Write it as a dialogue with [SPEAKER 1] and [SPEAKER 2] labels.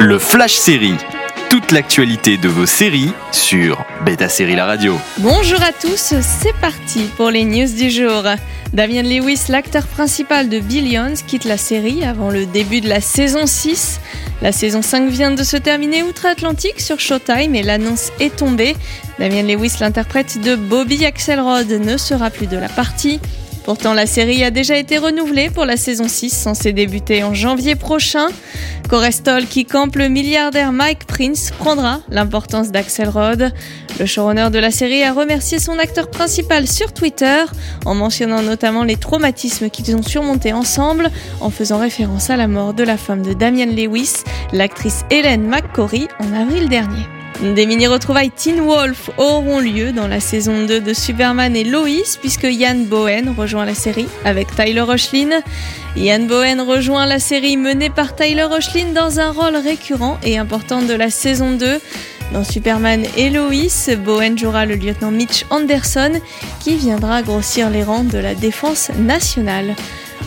[SPEAKER 1] Le Flash Série. Toute l'actualité de vos séries sur Beta Série La Radio.
[SPEAKER 2] Bonjour à tous, c'est parti pour les news du jour. Damien Lewis, l'acteur principal de Billions, quitte la série avant le début de la saison 6. La saison 5 vient de se terminer outre-Atlantique sur Showtime et l'annonce est tombée. Damien Lewis, l'interprète de Bobby Axelrod, ne sera plus de la partie. Pourtant, la série a déjà été renouvelée pour la saison 6, censée débuter en janvier prochain. Corestol, qui campe le milliardaire Mike Prince, prendra l'importance d'Axelrod. Le showrunner de la série a remercié son acteur principal sur Twitter, en mentionnant notamment les traumatismes qu'ils ont surmontés ensemble, en faisant référence à la mort de la femme de Damian Lewis, l'actrice Hélène McCory, en avril dernier. Des mini-retrouvailles Teen Wolf auront lieu dans la saison 2 de Superman et Lois puisque Ian Bowen rejoint la série avec Tyler Oshlin. Ian Bowen rejoint la série menée par Tyler Oshlin dans un rôle récurrent et important de la saison 2. Dans Superman et Lois, Bowen jouera le lieutenant Mitch Anderson qui viendra grossir les rangs de la défense nationale.